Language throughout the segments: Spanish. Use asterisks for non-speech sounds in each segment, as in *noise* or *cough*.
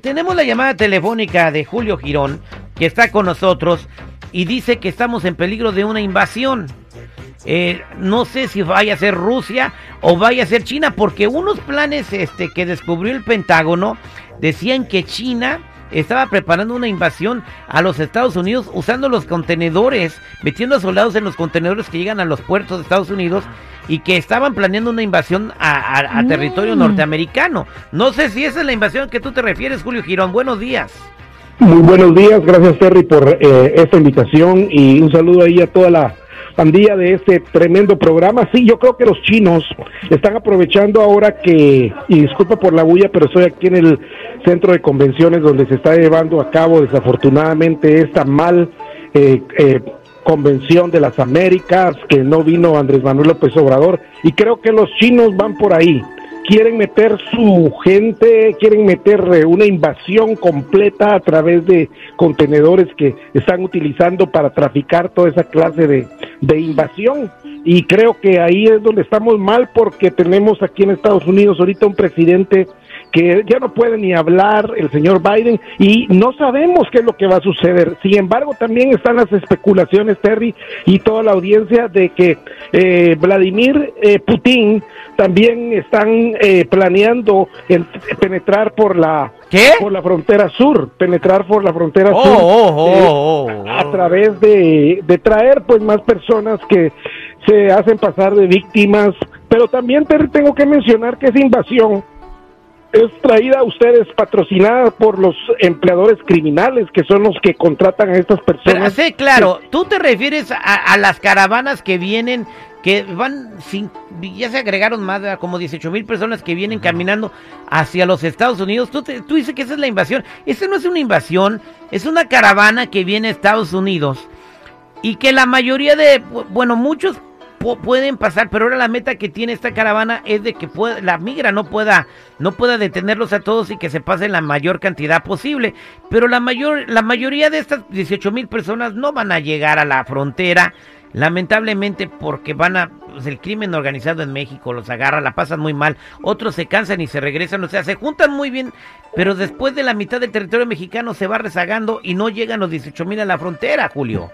Tenemos la llamada telefónica de Julio Girón, que está con nosotros y dice que estamos en peligro de una invasión. Eh, no sé si vaya a ser Rusia o vaya a ser China, porque unos planes este, que descubrió el Pentágono decían que China estaba preparando una invasión a los Estados Unidos usando los contenedores, metiendo a soldados en los contenedores que llegan a los puertos de Estados Unidos y que estaban planeando una invasión a, territorio norteamericano. No sé si esa es la invasión a que tú te refieres, Julio Girón. Buenos días. Muy buenos días, gracias Terry por eh, esta invitación y un saludo ahí a toda la pandilla de este tremendo programa. Sí, yo creo que los chinos están aprovechando ahora que, y disculpa por la bulla, pero estoy aquí en el centro de convenciones donde se está llevando a cabo desafortunadamente esta mal eh, eh, convención de las Américas, que no vino Andrés Manuel López Obrador, y creo que los chinos van por ahí quieren meter su gente, quieren meter eh, una invasión completa a través de contenedores que están utilizando para traficar toda esa clase de, de invasión. Y creo que ahí es donde estamos mal porque tenemos aquí en Estados Unidos ahorita un presidente que ya no puede ni hablar el señor Biden y no sabemos qué es lo que va a suceder. Sin embargo, también están las especulaciones, Terry, y toda la audiencia de que eh, Vladimir eh, Putin también están eh, planeando penetrar por la por la frontera sur, penetrar por la frontera oh, sur oh, oh, a, través de, de traer pues más personas que se hacen pasar de víctimas, pero también Terry, tengo que mencionar que esa invasión es traída a ustedes patrocinada por los empleadores criminales que son los que contratan a estas personas. sí, claro, tú te refieres a, las caravanas que vienen, que van, sin, ya se agregaron más de como 18 mil personas que vienen caminando hacia los Estados Unidos. Tú, tú dices que esa es la invasión. Esa no es una invasión, es una caravana que viene a Estados Unidos y que la mayoría de, bueno, muchos pueden pasar, pero ahora la meta que tiene esta caravana es de que la migra no pueda, no pueda detenerlos a todos y que se pasen la mayor cantidad posible. Pero la mayor, la mayoría de estas 18 mil personas no van a llegar a la frontera, lamentablemente porque van a, pues, el crimen organizado en México los agarra, la pasan muy mal, otros se cansan y se regresan, o sea, se juntan muy bien, pero después de la mitad del territorio mexicano se va rezagando y no llegan los 18 mil a la frontera, Julio.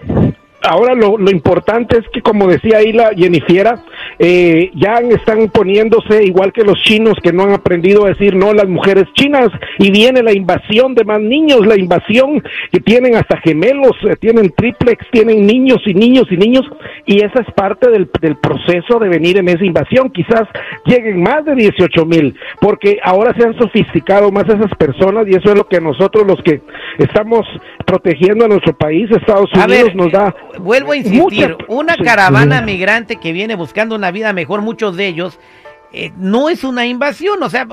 Ahora lo, lo, importante es que, como decía ahí la Jennifiera, eh, ya están poniéndose igual que los chinos que no han aprendido a decir no las mujeres chinas y viene la invasión de más niños, la invasión que tienen hasta gemelos, eh, tienen triplex, tienen niños y niños y niños y esa es parte del, del proceso de venir en esa invasión. Quizás lleguen más de 18 mil porque ahora se han sofisticado más esas personas y eso es lo que nosotros los que estamos protegiendo a nuestro país, Estados Unidos, nos da vuelvo a insistir, una caravana migrante que viene buscando una vida mejor, muchos de ellos, eh, no es una invasión. O sea,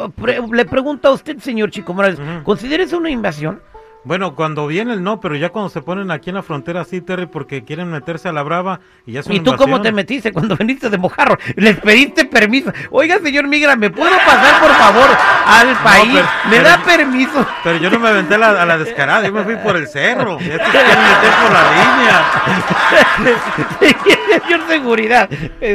le pregunto a usted, señor Chico Morales, ¿considera eso una invasión? Bueno, cuando vienen no, pero ya cuando se ponen aquí en la frontera sí, Terry, porque quieren meterse a la brava y ya son ¿Y tú cómo te metiste cuando *laughs* viniste de Mojarro? ¿Les pediste permiso? Oiga, señor Migra, ¿me puedo pasar por favor al país? ¿Me da permiso? Pero yo no me aventé a la, descarada, yo me fui por el cerro. Ya te quieren meter por la línea. *laughs* señor Seguridad,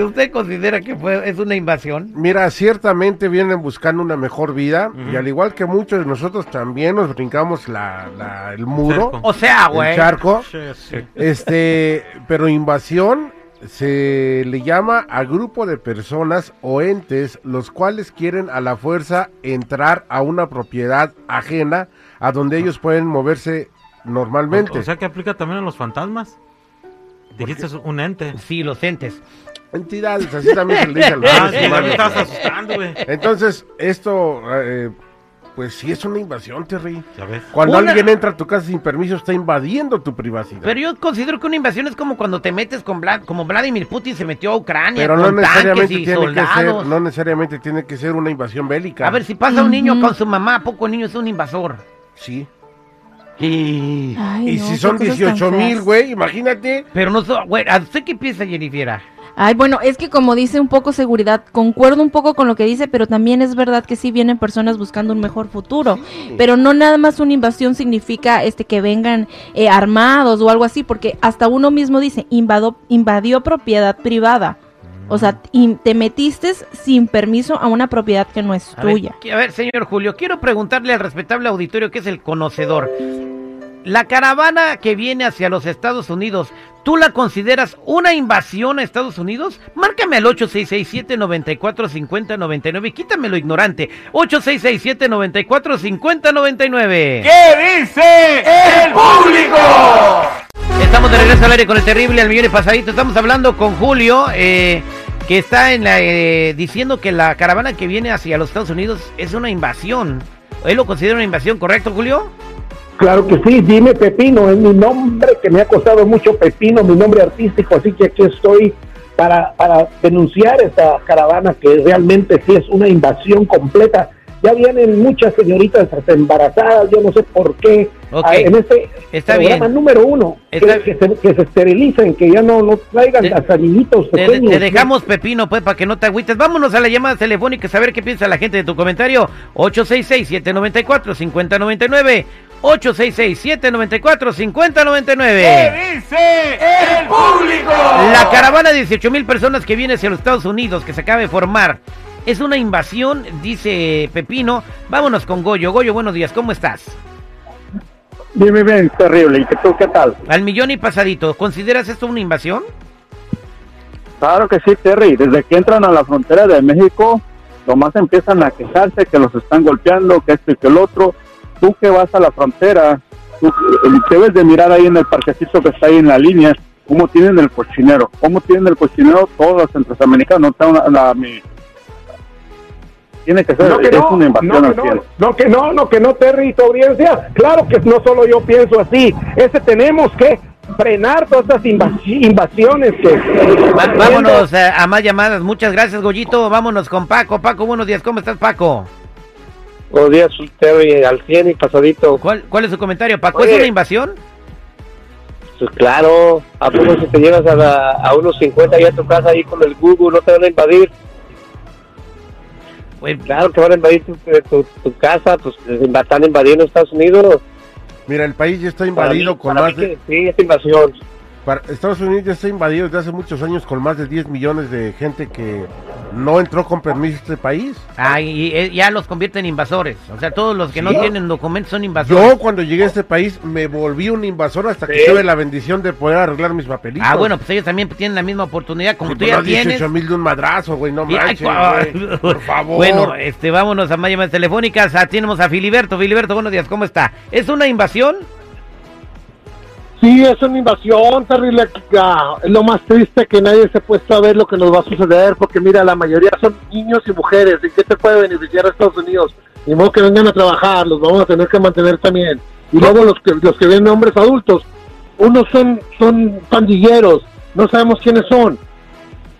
¿usted considera que fue, es una invasión? Mira, ciertamente vienen buscando una mejor vida y al igual que muchos de nosotros también nos brincamos la el muro. O sea, güey. El charco. Este, pero invasión se le llama a grupo de personas o entes los cuales quieren a la fuerza entrar a una propiedad ajena a donde ellos pueden moverse normalmente. O sea que aplica también a los fantasmas. Dijiste un ente. Sí, los entes. Entidades, así también se le dice a los *laughs* ah, Entonces, esto eh, pues sí es una invasión, Terry. Cuando alguien entra a tu casa sin permiso está invadiendo tu privacidad. Pero yo considero que una invasión es como cuando te metes con como Vladimir Putin se metió a Ucrania Pero no necesariamente tiene que ser, no necesariamente tiene que ser una invasión bélica. A ver, si pasa un niño con su mamá, poco niño es un invasor? Sí. Y, y si son 18 mil, güey, imagínate. Pero no, güey, ¿usted qué piensa, Jennifer? Ay, bueno, es que como dice un poco seguridad, concuerdo un poco con lo que dice, pero también es verdad que sí vienen personas buscando un mejor futuro. Pero no nada más una invasión significa este que vengan eh, armados o algo así, porque hasta uno mismo dice invadió propiedad privada. O sea, te metiste sin permiso a una propiedad que no es A tuya. a ver, señor Julio, quiero preguntarle al respetable auditorio que es el conocedor. La caravana que viene hacia los Estados Unidos, ¿tú la consideras una invasión a Estados Unidos? Márcame al 8667-945099 y quítame lo ignorante. 8667-945099. ¿Qué dice el público? Estamos de regreso al aire con el terrible al millón y pasadito. Estamos hablando con Julio, eh, que está en la, eh, diciendo que la caravana que viene hacia los Estados Unidos es una invasión. ¿Él lo considera una invasión, correcto, Julio? Claro que sí, dime Pepino, es mi nombre que me ha costado mucho Pepino, mi nombre artístico, así que aquí estoy para, para denunciar esta caravana que realmente sí es una invasión completa. Ya vienen muchas señoritas embarazadas, yo no sé por qué. Ok. Ah, En este Está programa bien. número uno, que- Está- que, se, que se esterilicen, que ya no, no traigan Te- hasta niñitos Te, pequeños. te dejamos Pepino, pues, para que no te agüites. Vámonos a la llamada telefónica a saber qué piensa la gente de tu comentario. 866-794-5099. 866-794-5099. ¿Qué dice el público? La caravana de 18 mil personas que viene hacia los Estados Unidos, que se acaba de formar, es una invasión, dice Pepino. Vámonos con Goyo. Goyo, buenos días, ¿cómo estás? Dime bien, terrible. ¿Y que tú qué tal? Al millón y pasadito, ¿consideras esto una invasión? Claro que sí, Terry. Desde que entran a la frontera de México, nomás empiezan a quejarse que los están golpeando, que esto y que el otro. Tú que vas a la frontera, tú debes de mirar ahí en el parquecito que está ahí en la línea, cómo tienen el cochinero. Cómo tienen el cochinero todos los centroamericanos. Una- la- mi- Tiene que ser, No, que es no, una invasión no, al que no, cielo. no, que no, no, que no, Terry y tu audiencia. Claro que no solo yo pienso así. Este tenemos que frenar todas estas invasi- invasiones que... Va- vámonos eh, a más llamadas. Muchas gracias, Goyito. Vámonos con Paco. Paco, buenos días. ¿Cómo estás, Paco? Buenos días, Terry, al 100 y pasadito. ¿Cuál, cuál es su comentario? Paco, Oye. ¿es una invasión? Pues claro, ¿a poco si te llevas a, la- a unos 50 ahí a tu casa ahí con el Google, no te van a invadir? Pues, Claro que van a invadir tu, tu, tu casa, pues están invadiendo Estados Unidos. Mira, el país ya está invadido mí- con más de... que Sí, es invasión. para- Estados Unidos ya está invadido desde hace muchos años con más de 10 millones de gente que no entró con permiso a este país. ah, y, eh, ya los convierten en invasores. O sea, todos los que no tienen documentos son invasores. Yo cuando llegué a este país me volví un invasor hasta que Sí. tuve la bendición de poder arreglar mis papelitos. Ah, bueno, pues ellos también tienen la misma oportunidad. Como Sí, tú pues ya no 18 tienes. mil de un madrazo, güey, no ay, manches, güey. *laughs* Por favor. Bueno, este, vámonos a más llamadas telefónicas. Ah, tenemos a Filiberto. Filiberto, buenos días. ¿Cómo está? ¿Es una invasión? Sí, es una invasión terrible. Es lo más triste que nadie se ha puesto a ver lo que nos va a suceder, porque mira, la mayoría son niños y mujeres. ¿Y qué te puede beneficiar a Estados Unidos? Ni modo que vengan a trabajar, los vamos a tener que mantener también. Y luego los que los que vienen hombres adultos, unos son son pandilleros, no sabemos quiénes son.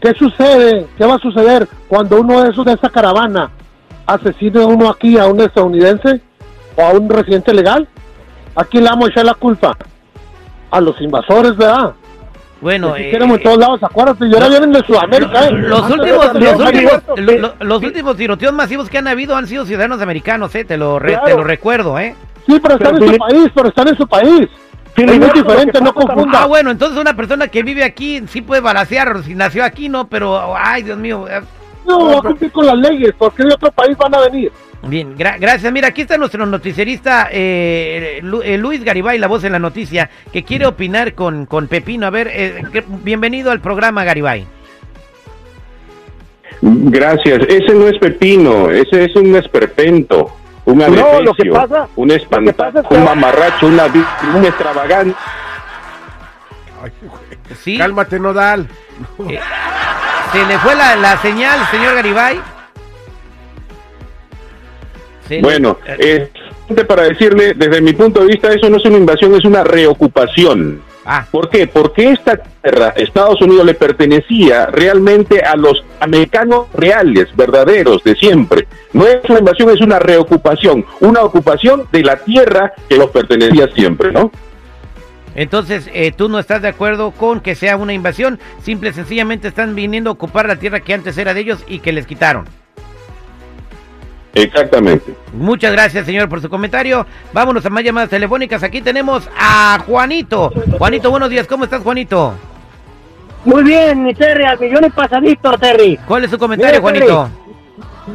¿Qué sucede? ¿Qué va a suceder cuando uno de esos de esa caravana asesine a uno aquí, a un estadounidense o a un residente legal? ¿A quién le vamos a echar la culpa? A los invasores, ¿verdad? Bueno, eh, queremos en todos lados, acuérdate, y ahora vienen de Sudamérica, ¿eh? los últimos, los últimos, de- lo- lo- los últimos tiroteos masivos que han habido han sido ciudadanos americanos, eh, te lo, re- Claro. te lo recuerdo, eh. Sí, pero están Pero en su país, pero están en su país. Es muy Filiberto, lo diferente, no confunda. Ah, bueno, entonces una persona que vive aquí sí puede balasear, si nació aquí, no, pero, ay, Dios mío. eh, No, va a cumplir con las leyes, porque de otro país van a venir. Bien, gra- gracias. Mira, aquí está nuestro noticierista eh, Lu- eh, Luis Garibay, la voz en la noticia, que quiere opinar con, con Pepino. A ver, eh, que- bienvenido al programa, Garibay. Gracias. Ese no es pepino, ese es un esperpento, un No, lo que adefesio, pasa- un lo que pasa espantajo, es que- un mamarracho, una, un extravagante. Ay, güey. Sí, Cálmate, Nodal. eh, se le fue la, la señal, señor Garibay. Bueno, eh, eh, para decirle, desde mi punto de vista, eso no es una invasión, es una reocupación. ah, ¿Por qué? Porque esta tierra, Estados Unidos, le pertenecía realmente a los americanos reales, verdaderos, de siempre. No es una invasión, es una reocupación, una ocupación de la tierra que los pertenecía siempre, ¿no? entonces, eh, tú no estás de acuerdo con que sea una invasión, simple y sencillamente están viniendo a ocupar la tierra que antes era de ellos y que les quitaron. Exactamente. Muchas gracias, señor, por su comentario. Vámonos a más llamadas telefónicas. Aquí tenemos a Juanito. Juanito, buenos días. ¿Cómo estás, Juanito? Muy bien, mi Terry, al millón y pasadito, Terry. ¿Cuál es su comentario, Mira, Terry, Juanito?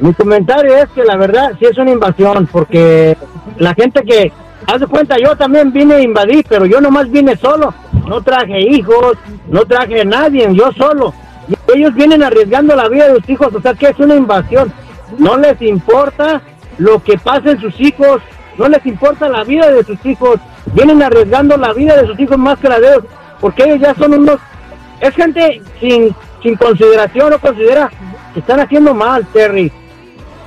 Mi comentario es que la verdad sí es una invasión, porque la gente que, haz de cuenta, yo también vine a invadir, pero yo nomás vine solo. No traje hijos, no traje a nadie, yo solo. Y ellos vienen arriesgando la vida de sus hijos, o sea que es una invasión. No les importa lo que pase en sus hijos, no les importa la vida de sus hijos. Vienen arriesgando la vida de sus hijos más que la de ellos, porque ellos ya son unos... Es gente sin, sin consideración, no considera que están haciendo mal, Terry.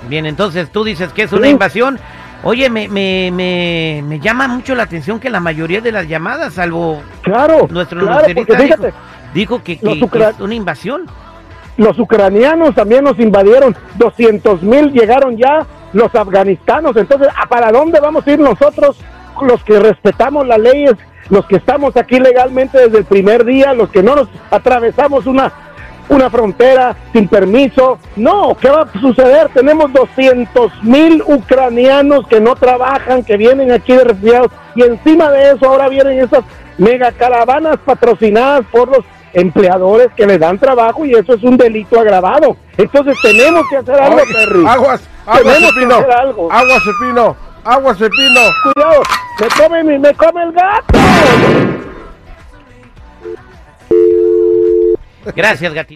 Bien, entonces tú dices que es una Sí. invasión. Oye, me, me, me, me llama mucho la atención que la mayoría de las llamadas, salvo Claro, nuestro claro, dijo, fíjate, dijo que, que- es una invasión. Los ucranianos también nos invadieron, 200 mil llegaron ya, los afganistanos, entonces, ¿a ¿para dónde vamos a ir nosotros, los que respetamos las leyes, los que estamos aquí legalmente desde el primer día, los que no nos atravesamos una, una frontera sin permiso? No, ¿qué va a suceder? Tenemos 200 mil ucranianos que no trabajan, que vienen aquí de refugiados, y encima de eso ahora vienen esas mega caravanas patrocinadas por los empleadores que le dan trabajo y eso es un delito agravado. Entonces tenemos que hacer algo, Oye, Terry. Aguas, aguas, Tenemos que Cepino. hacer algo. Aguas, Cepino. Aguas, Cepino. Cuidado, me come, mi- me come el gato. Gracias, gatito.